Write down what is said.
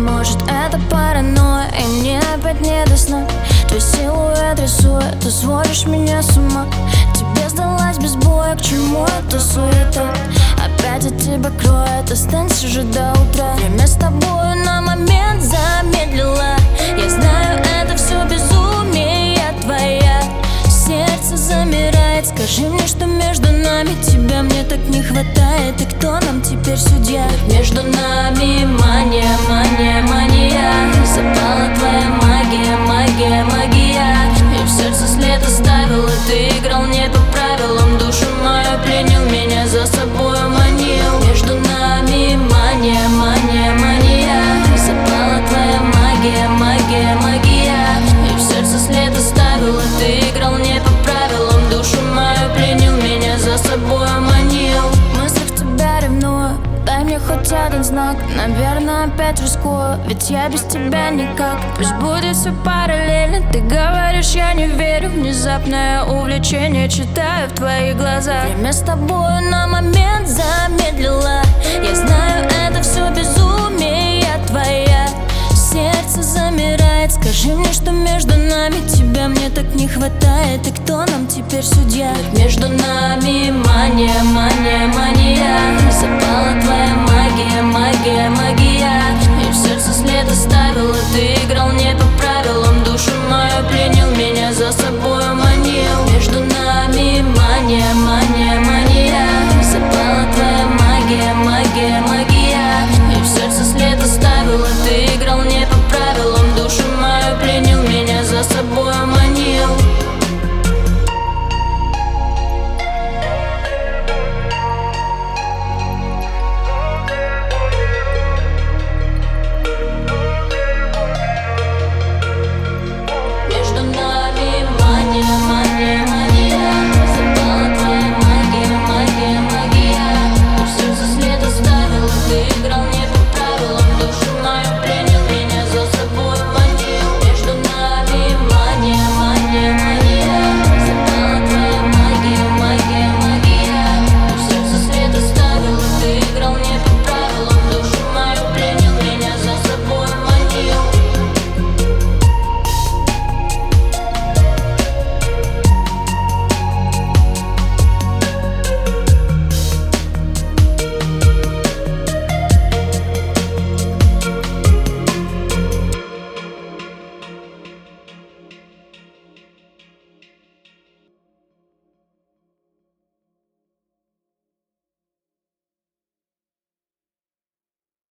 Может это паранойя И мне опять не до сна. Твой силуэт рисует Ты сводишь меня с ума. Тебе сдалась без боя К чему эта суета? Опять от тебя кроет Останься же до утра. Время с тобою на момент замедлила Я знаю это все безумие твоя. Сердце замирает Скажи мне хватает, и кто нам теперь судья? Между нами мания, мания, мания Дай мне хоть один знак Наверное, опять рискую. Ведь я без тебя никак. Пусть будет все параллельно. Ты говоришь, я не верю. Внезапное увлечение Читаю в твоих глазах. Время с тобой на момент замедлила Я знаю, это все безумие твоя. Сердце замирает. Скажи мне, что между нами Тебя мне так не хватает. И кто нам теперь судья? Ведь между нами мания, мания, мания моя Запала твоя магия, магия, магия. И в сердце след оставила Ты играл не по правилам. Душу мою пленил, меня за собой манил. Между нами мания, мания, мания. Запала твоя магия, магия, магия.